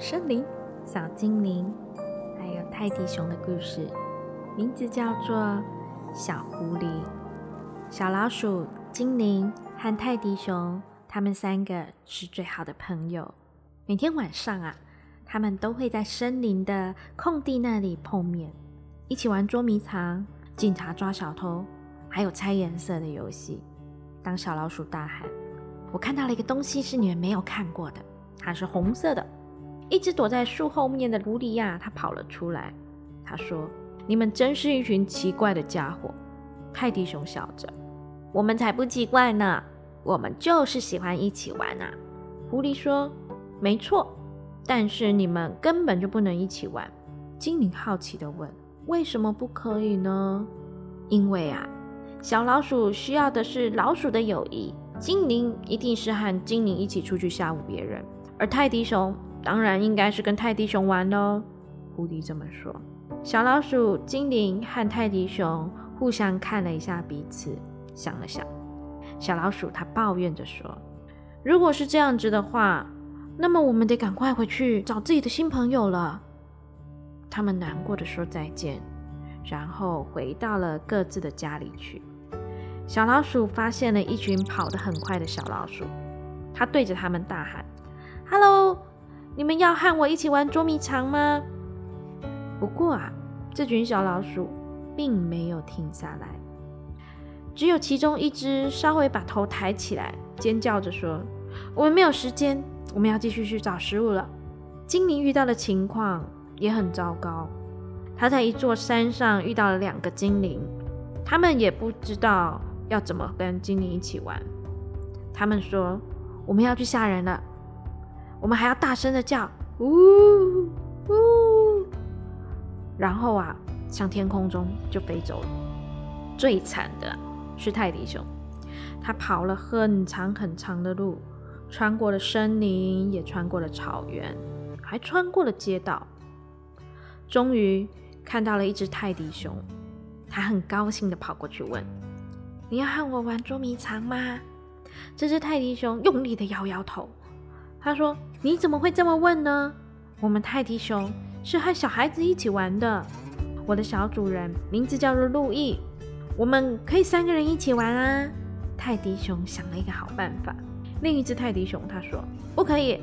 森林、小精灵，还有泰迪熊的故事，名字叫做《小狐狸》。小老鼠、精灵和泰迪熊，他们三个是最好的朋友。每天晚上啊，他们都会在森林的空地那里碰面，一起玩捉迷藏、警察抓小偷，还有猜颜色的游戏。当小老鼠大喊：“我看到了一个东西，是你们没有看过的，它是红色的。”一直躲在树后面的狐狸呀，它跑了出来。他说：“你们真是一群奇怪的家伙。”泰迪熊笑着：“我们才不奇怪呢，我们就是喜欢一起玩啊。”狐狸说：“没错，但是你们根本就不能一起玩。”精灵好奇地问：“为什么不可以呢？”因为啊。小老鼠需要的是老鼠的友谊，精灵一定是和精灵一起出去吓唬别人，而泰迪熊当然应该是跟泰迪熊玩喽。狐狸这么说。小老鼠、精灵和泰迪熊互相看了一下彼此，想了想。小老鼠它抱怨着说：“如果是这样子的话，那么我们得赶快回去找自己的新朋友了。”他们难过的说再见，然后回到了各自的家里去。小老鼠发现了一群跑得很快的小老鼠，它对着他们大喊：“Hello，你们要和我一起玩捉迷藏吗？”不过啊，这群小老鼠并没有停下来，只有其中一只稍微把头抬起来，尖叫着说：“我们没有时间，我们要继续去找食物了。”精灵遇到的情况也很糟糕，他在一座山上遇到了两个精灵，他们也不知道。要怎么跟精灵一起玩？他们说：“我们要去吓人了，我们还要大声的叫，呜呜！”然后啊，向天空中就飞走了。最惨的是泰迪熊，他跑了很长很长的路，穿过了森林，也穿过了草原，还穿过了街道，终于看到了一只泰迪熊。他很高兴的跑过去问。你要和我玩捉迷藏吗？这只泰迪熊用力的摇摇头。他说：“你怎么会这么问呢？我们泰迪熊是和小孩子一起玩的。我的小主人名字叫做路易，我们可以三个人一起玩啊。”泰迪熊想了一个好办法。另一只泰迪熊他说：“不可以，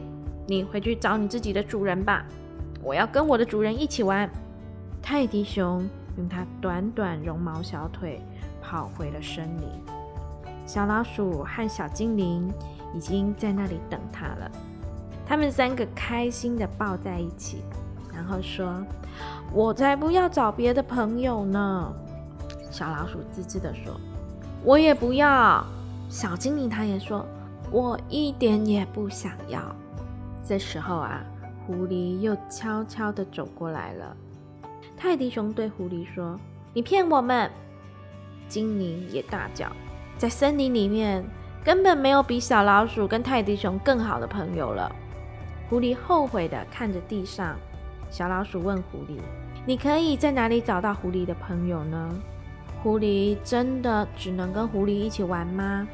你回去找你自己的主人吧。我要跟我的主人一起玩。”泰迪熊用它短短绒毛小腿。跑回了森林，小老鼠和小精灵已经在那里等他了。他们三个开心的抱在一起，然后说：“我才不要找别的朋友呢。”小老鼠滋滋的说：“我也不要。”小精灵他也说：“我一点也不想要。”这时候啊，狐狸又悄悄的走过来了。泰迪熊对狐狸说：“你骗我们！”精灵也大叫，在森林里面根本没有比小老鼠跟泰迪熊更好的朋友了。狐狸后悔的看着地上，小老鼠问狐狸：“你可以在哪里找到狐狸的朋友呢？”狐狸真的只能跟狐狸一起玩吗？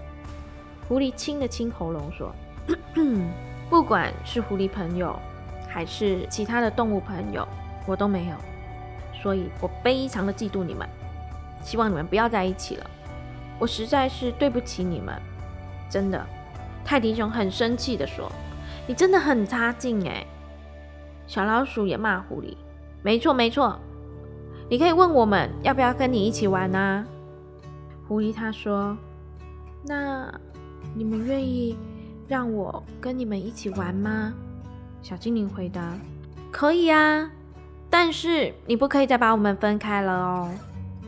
狐狸清了清喉咙说：“不管是狐狸朋友，还是其他的动物朋友，我都没有，所以我非常的嫉妒你们。”希望你们不要在一起了，我实在是对不起你们，真的。泰迪熊很生气的说：“你真的很差劲哎！”小老鼠也骂狐狸：“没错没错，你可以问我们要不要跟你一起玩啊。”狐狸他说：“那你们愿意让我跟你们一起玩吗？”小精灵回答：“可以啊，但是你不可以再把我们分开了哦。”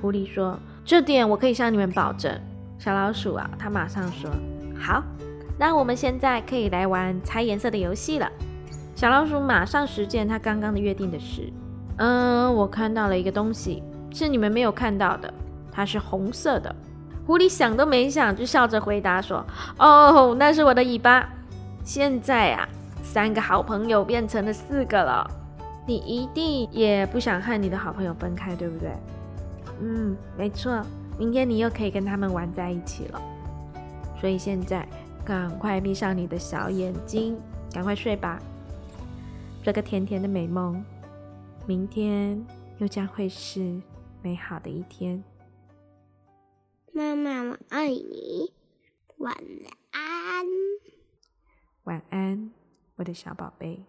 狐狸说：“这点我可以向你们保证。”小老鼠啊，他马上说：“好，那我们现在可以来玩猜颜色的游戏了。”小老鼠马上实践他刚刚的约定的事。嗯，我看到了一个东西，是你们没有看到的，它是红色的。狐狸想都没想就笑着回答说：“哦，那是我的尾巴。现在啊，三个好朋友变成了四个了。你一定也不想和你的好朋友分开，对不对？嗯，没错。明天你又可以跟他们玩在一起了。所以现在赶快闭上你的小眼睛，赶快睡吧，做个甜甜的美梦。明天又将会是美好的一天。”妈妈，我爱你，晚安。晚安，我的小宝贝。